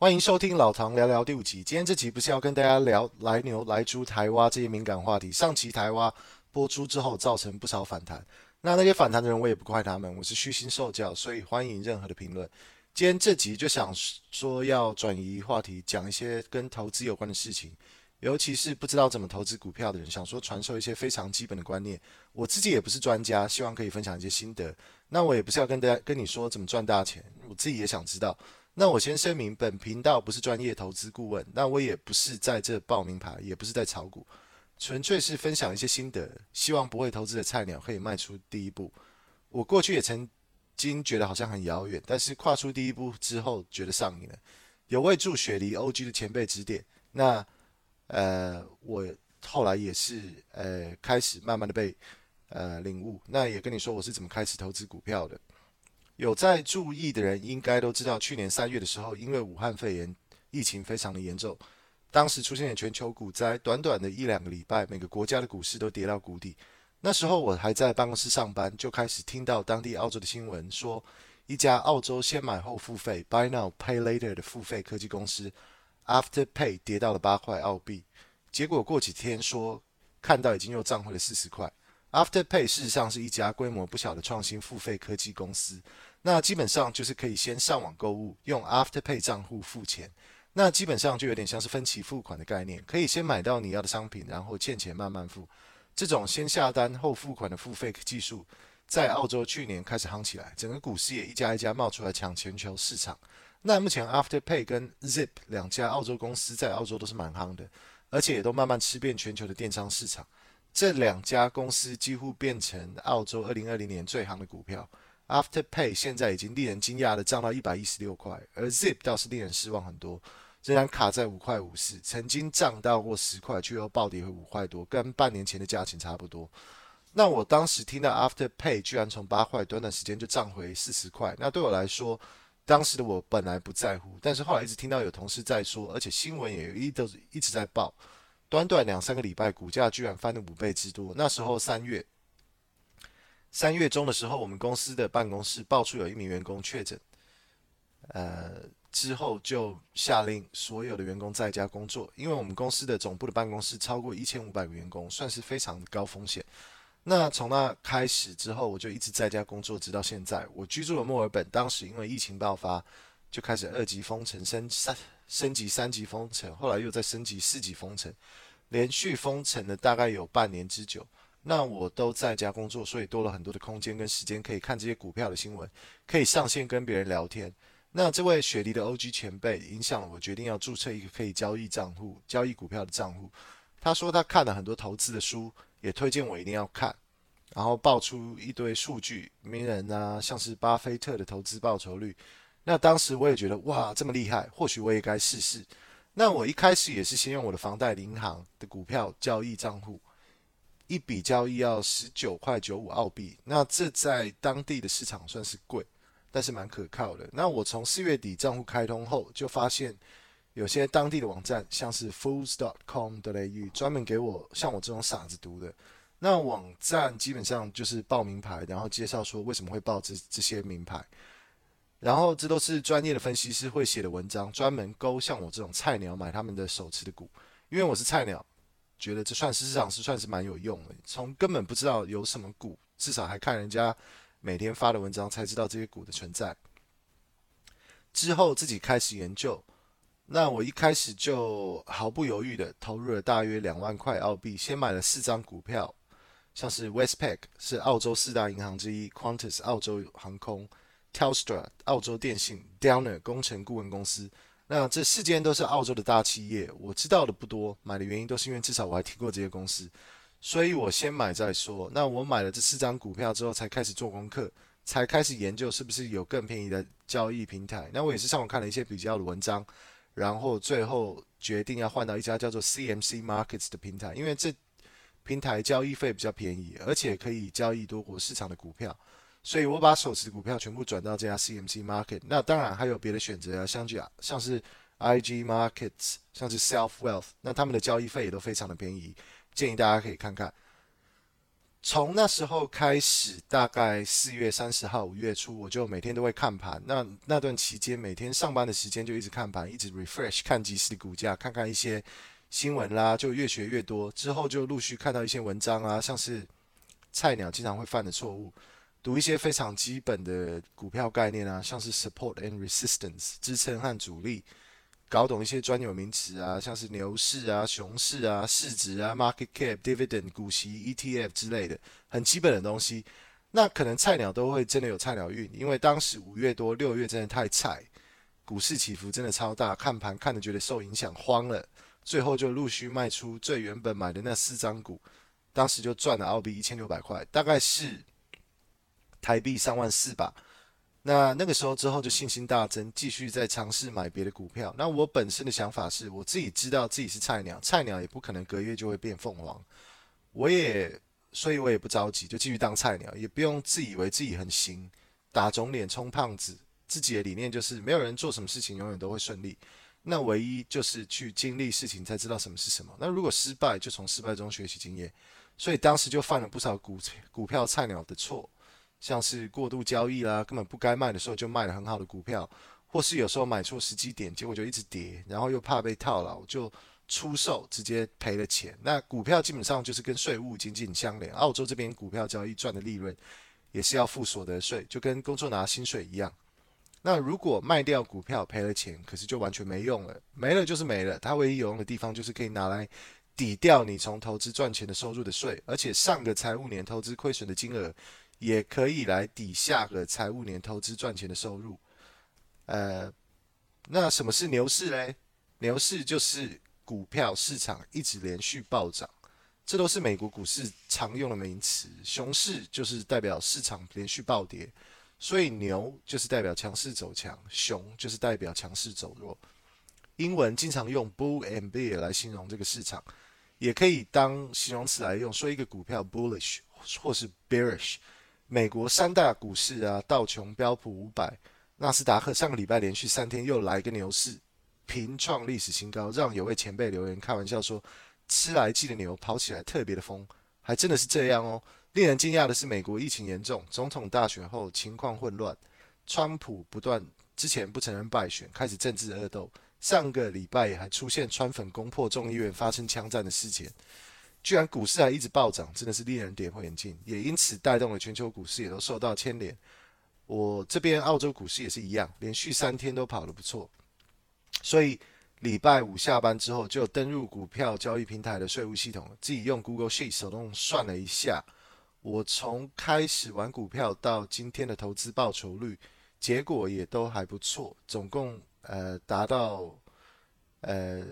欢迎收听老唐聊聊第五集。今天这集不是要跟大家聊来牛、来猪、台湾这些敏感话题。上期台湾播出之后，造成不少反弹。那那些反弹的人，我也不怪他们，我是虚心受教，所以欢迎任何的评论。今天这集就想说要转移话题，讲一些跟投资有关的事情，尤其是不知道怎么投资股票的人，想说传授一些非常基本的观念。我自己也不是专家，希望可以分享一些心得。那我也不是要跟大家跟你说怎么赚大钱，我自己也想知道。那我先声明，本频道不是专业投资顾问，那我也不是在这报名牌，也不是在炒股，纯粹是分享一些心得，希望不会投资的菜鸟可以迈出第一步。我过去也曾经觉得好像很遥远，但是跨出第一步之后，觉得上瘾了。有位助雪梨 OG 的前辈指点，那呃，我后来也是呃开始慢慢的被呃领悟。那也跟你说我是怎么开始投资股票的。有在注意的人应该都知道，去年三月的时候，因为武汉肺炎疫情非常的严重，当时出现了全球股灾，短短的一两个礼拜，每个国家的股市都跌到谷底。那时候我还在办公室上班，就开始听到当地澳洲的新闻，说一家澳洲先买后付费 （Buy Now Pay Later） 的付费科技公司 Afterpay 跌到了八块澳币，结果过几天说看到已经又涨回了四十块。Afterpay 事实上是一家规模不小的创新付费科技公司。那基本上就是可以先上网购物，用 Afterpay 账户付钱。那基本上就有点像是分期付款的概念，可以先买到你要的商品，然后欠钱慢慢付。这种先下单后付款的付费技术，在澳洲去年开始夯起来，整个股市也一家一家冒出来抢全球市场。那目前 Afterpay 跟 Zip 两家澳洲公司在澳洲都是蛮夯的，而且也都慢慢吃遍全球的电商市场。这两家公司几乎变成澳洲2020年最夯的股票。Afterpay 现在已经令人惊讶的涨到一百一十六块，而 Zip 倒是令人失望很多，仍然卡在五块五四，曾经涨到过十块，却又暴跌回五块多，跟半年前的价钱差不多。那我当时听到 Afterpay 居然从八块短短时间就涨回四十块，那对我来说，当时的我本来不在乎，但是后来一直听到有同事在说，而且新闻也一都一直在报，短短两三个礼拜，股价居然翻了五倍之多。那时候三月。三月中的时候，我们公司的办公室爆出有一名员工确诊，呃，之后就下令所有的员工在家工作，因为我们公司的总部的办公室超过一千五百个员工，算是非常高风险。那从那开始之后，我就一直在家工作，直到现在。我居住的墨尔本，当时因为疫情爆发，就开始二级封城，升三升级三级封城，后来又再升级四级封城，连续封城了大概有半年之久。那我都在家工作，所以多了很多的空间跟时间可以看这些股票的新闻，可以上线跟别人聊天。那这位雪梨的 OG 前辈影响了我决定要注册一个可以交易账户、交易股票的账户。他说他看了很多投资的书，也推荐我一定要看，然后爆出一堆数据，名人啊，像是巴菲特的投资报酬率。那当时我也觉得哇，这么厉害，或许我也该试试。那我一开始也是先用我的房贷银行的股票交易账户。一笔交易要十九块九五澳币，那这在当地的市场算是贵，但是蛮可靠的。那我从四月底账户开通后，就发现有些当地的网站，像是 Fools.com.au，专门给我像我这种傻子读的。那网站基本上就是报名牌，然后介绍说为什么会报这这些名牌，然后这都是专业的分析师会写的文章，专门勾像我这种菜鸟买他们的手持的股，因为我是菜鸟。觉得这算是市场是算是蛮有用的，从根本不知道有什么股，至少还看人家每天发的文章才知道这些股的存在。之后自己开始研究，那我一开始就毫不犹豫的投入了大约两万块澳币，先买了四张股票，像是 Westpac 是澳洲四大银行之一，Qantas 澳洲航空，Telstra 澳洲电信，Downer 工程顾问公司。那这四间都是澳洲的大企业，我知道的不多，买的原因都是因为至少我还听过这些公司，所以我先买再说。那我买了这四张股票之后，才开始做功课，才开始研究是不是有更便宜的交易平台。那我也是上网看了一些比较的文章，然后最后决定要换到一家叫做 CMC Markets 的平台，因为这平台交易费比较便宜，而且可以交易多国市场的股票。所以我把手持的股票全部转到这家 CMC Market，那当然还有别的选择啊，像这像是 IG Markets，像是 Self Wealth，那他们的交易费也都非常的便宜，建议大家可以看看。从那时候开始，大概四月三十号、五月初，我就每天都会看盘。那那段期间，每天上班的时间就一直看盘，一直 refresh 看即时的股价，看看一些新闻啦，就越学越多。之后就陆续看到一些文章啊，像是菜鸟经常会犯的错误，读一些非常基本的股票概念啊，像是 support and resistance 支撑和阻力。搞懂一些专有名词啊，像是牛市啊、熊市啊、市值啊、market cap、dividend、股息、ETF 之类的很基本的东西。那可能菜鸟都会真的有菜鸟运，因为当时五月多六月真的太菜，股市起伏真的超大，看盘看得觉得受影响慌了，最后就陆续卖出最原本买的那四张股，当时就赚了澳币一千六百块，大概是台币三万四吧。那那个时候之后就信心大增，继续在尝试买别的股票。那我本身的想法是，我自己知道自己是菜鸟，菜鸟也不可能隔月就会变凤凰。我也，所以我也不着急，就继续当菜鸟，也不用自以为自己很行，打肿脸充胖子。自己的理念就是，没有人做什么事情永远都会顺利。那唯一就是去经历事情才知道什么是什么。那如果失败，就从失败中学习经验。所以当时就犯了不少股股票菜鸟的错。像是过度交易啦，根本不该卖的时候就卖了很好的股票，或是有时候买错时机点，结果就一直跌，然后又怕被套牢，就出售，直接赔了钱。那股票基本上就是跟税务紧紧相连，澳洲这边股票交易赚的利润也是要付所得税，就跟工作拿薪水一样。那如果卖掉股票赔了钱，可是就完全没用了，没了就是没了。它唯一有用的地方就是可以拿来抵掉你从投资赚钱的收入的税，而且上个财务年投资亏损的金额。也可以来抵下个财务年投资赚钱的收入。呃，那什么是牛市嘞？牛市就是股票市场一直连续暴涨，这都是美国股市常用的名词。熊市就是代表市场连续暴跌，所以牛就是代表强势走强，熊就是代表强势走弱。英文经常用 bull and bear 来形容这个市场，也可以当形容词来用，说一个股票 bullish 或是 bearish。美国三大股市啊，道琼、标普五百、纳斯达克，上个礼拜连续三天又来个牛市，平创历史新高，让有位前辈留言开玩笑说：“吃来记的牛跑起来特别的疯。”还真的是这样哦。令人惊讶的是，美国疫情严重，总统大选后情况混乱，川普不断之前不承认败选，开始政治恶斗，上个礼拜还出现川粉攻破众议院发生枪战的事件。居然股市还一直暴涨，真的是令人跌破眼镜，也因此带动了全球股市也都受到牵连。我这边澳洲股市也是一样，连续三天都跑得不错。所以礼拜五下班之后就登入股票交易平台的税务系统，自己用 Google Sheet 手动算了一下，我从开始玩股票到今天的投资报酬率，结果也都还不错，总共呃达到呃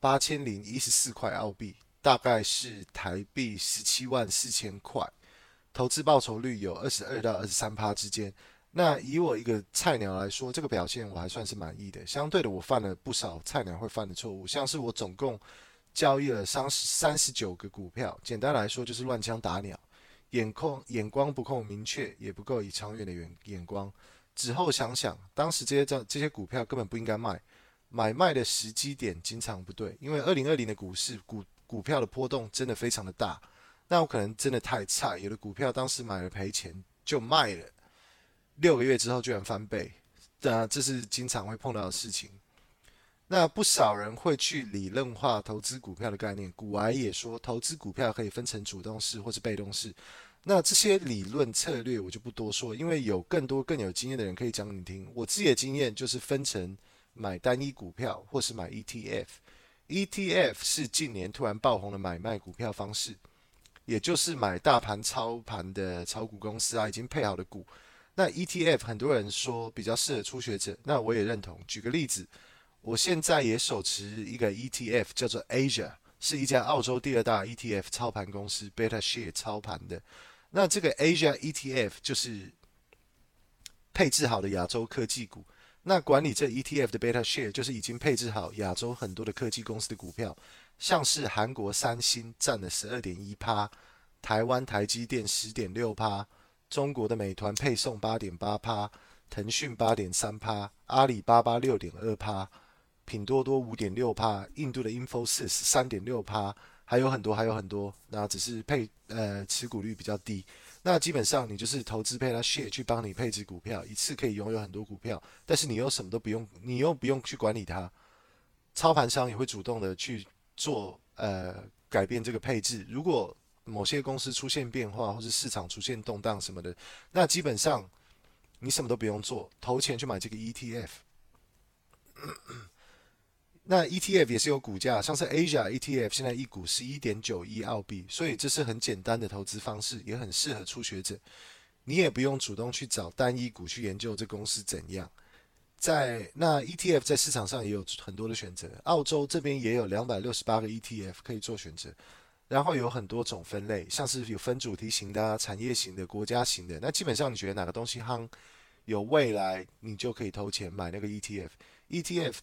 八千零一十四块澳币。大概是台币十七万四千块，投资报酬率有二十二到二十三趴之间。那以我一个菜鸟来说，这个表现我还算是满意的。相对的，我犯了不少菜鸟会犯的错误，像是我总共交易了三十三十九个股票，简单来说就是乱枪打鸟，眼控眼光不够明确，也不够以长远的眼眼光。之后想想，当时这些这这些股票根本不应该卖，买卖的时机点经常不对，因为二零二零的股市股。股票的波动真的非常的大，那我可能真的太菜，有的股票当时买了赔钱就卖了，六个月之后居然翻倍，那这是经常会碰到的事情。那不少人会去理论化投资股票的概念，古癌也说投资股票可以分成主动式或是被动式。那这些理论策略我就不多说，因为有更多更有经验的人可以讲你听。我自己的经验就是分成买单一股票或是买 ETF。ETF 是近年突然爆红的买卖股票方式，也就是买大盘操盘的炒股公司啊，已经配好的股。那 ETF 很多人说比较适合初学者，那我也认同。举个例子，我现在也手持一个 ETF，叫做 Asia，是一家澳洲第二大 ETF 操盘公司 BetaShare 操盘的。那这个 Asia ETF 就是配置好的亚洲科技股。那管理这 ETF 的 Beta Share 就是已经配置好亚洲很多的科技公司的股票，像是韩国三星占了十二点一趴，台湾台积电十点六趴，中国的美团配送八点八趴，腾讯八点三趴，阿里巴巴六点二趴，拼多多五点六趴，印度的 Infosys 三点六趴，还有很多，还有很多，那只是配呃持股率比较低。那基本上你就是投资配他 share 去帮你配置股票，一次可以拥有很多股票，但是你又什么都不用，你又不用去管理它。操盘商也会主动的去做呃改变这个配置。如果某些公司出现变化，或是市场出现动荡什么的，那基本上你什么都不用做，投钱去买这个 ETF。那 ETF 也是有股价，像是 Asia ETF 现在一股是一点九一澳币，所以这是很简单的投资方式，也很适合初学者。你也不用主动去找单一股去研究这公司怎样。在那 ETF 在市场上也有很多的选择，澳洲这边也有两百六十八个 ETF 可以做选择，然后有很多种分类，像是有分主题型的、啊、产业型的、国家型的。那基本上你觉得哪个东西夯，有未来，你就可以投钱买那个 ETF。ETF。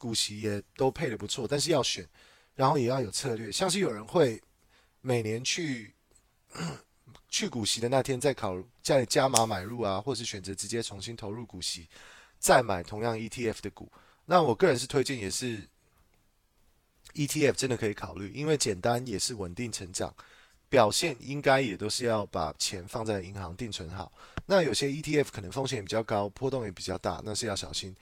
股息也都配得不错，但是要选，然后也要有策略。像是有人会每年去 去股息的那天再考再加码买入啊，或是选择直接重新投入股息，再买同样 ETF 的股。那我个人是推荐也是 ETF 真的可以考虑，因为简单也是稳定成长，表现应该也都是要把钱放在银行定存好。那有些 ETF 可能风险也比较高，波动也比较大，那是要小心。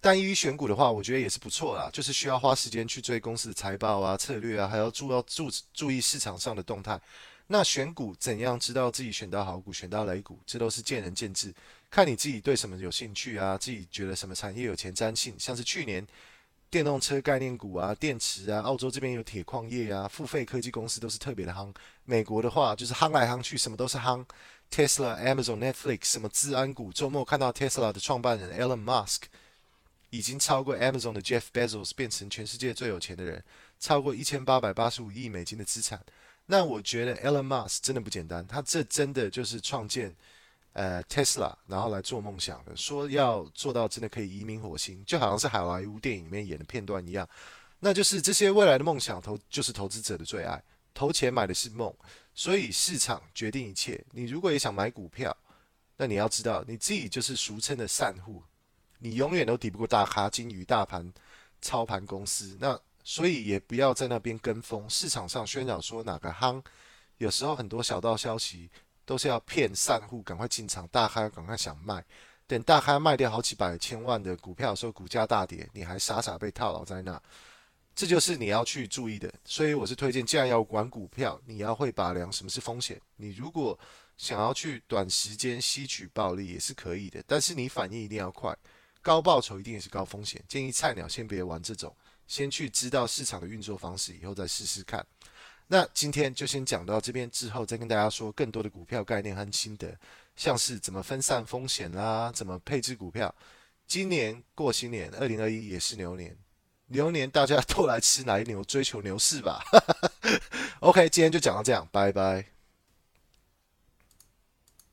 单一选股的话，我觉得也是不错啦，就是需要花时间去追公司的财报啊、策略啊，还要注要注注意市场上的动态。那选股怎样知道自己选到好股、选到雷股，这都是见仁见智，看你自己对什么有兴趣啊，自己觉得什么产业有前瞻性。像是去年电动车概念股啊、电池啊，澳洲这边有铁矿业啊、付费科技公司都是特别的夯。美国的话就是夯来夯去，什么都是夯。Tesla、Amazon、Netflix 什么治安股，周末看到 Tesla 的创办人 Elon Musk。已经超过 Amazon 的 Jeff Bezos，变成全世界最有钱的人，超过一千八百八十五亿美金的资产。那我觉得 Elon Musk 真的不简单，他这真的就是创建呃 Tesla，然后来做梦想的，说要做到真的可以移民火星，就好像是好莱坞电影里面演的片段一样。那就是这些未来的梦想投，就是投资者的最爱，投钱买的是梦，所以市场决定一切。你如果也想买股票，那你要知道你自己就是俗称的散户。你永远都抵不过大咖、金鱼、大盘操盘公司，那所以也不要在那边跟风。市场上宣传说哪个夯，有时候很多小道消息都是要骗散户赶快进场，大咖赶快想卖。等大咖卖掉好几百千万的股票的时候，股价大跌，你还傻傻被套牢在那，这就是你要去注意的。所以我是推荐，既然要玩股票，你要会把量什么是风险。你如果想要去短时间吸取暴利也是可以的，但是你反应一定要快。高报酬一定也是高风险，建议菜鸟先别玩这种，先去知道市场的运作方式，以后再试试看。那今天就先讲到这边，之后再跟大家说更多的股票概念和心得，像是怎么分散风险啦，怎么配置股票。今年过新年，二零二一也是牛年，牛年大家都来吃奶牛，追求牛市吧。OK，今天就讲到这样，拜拜。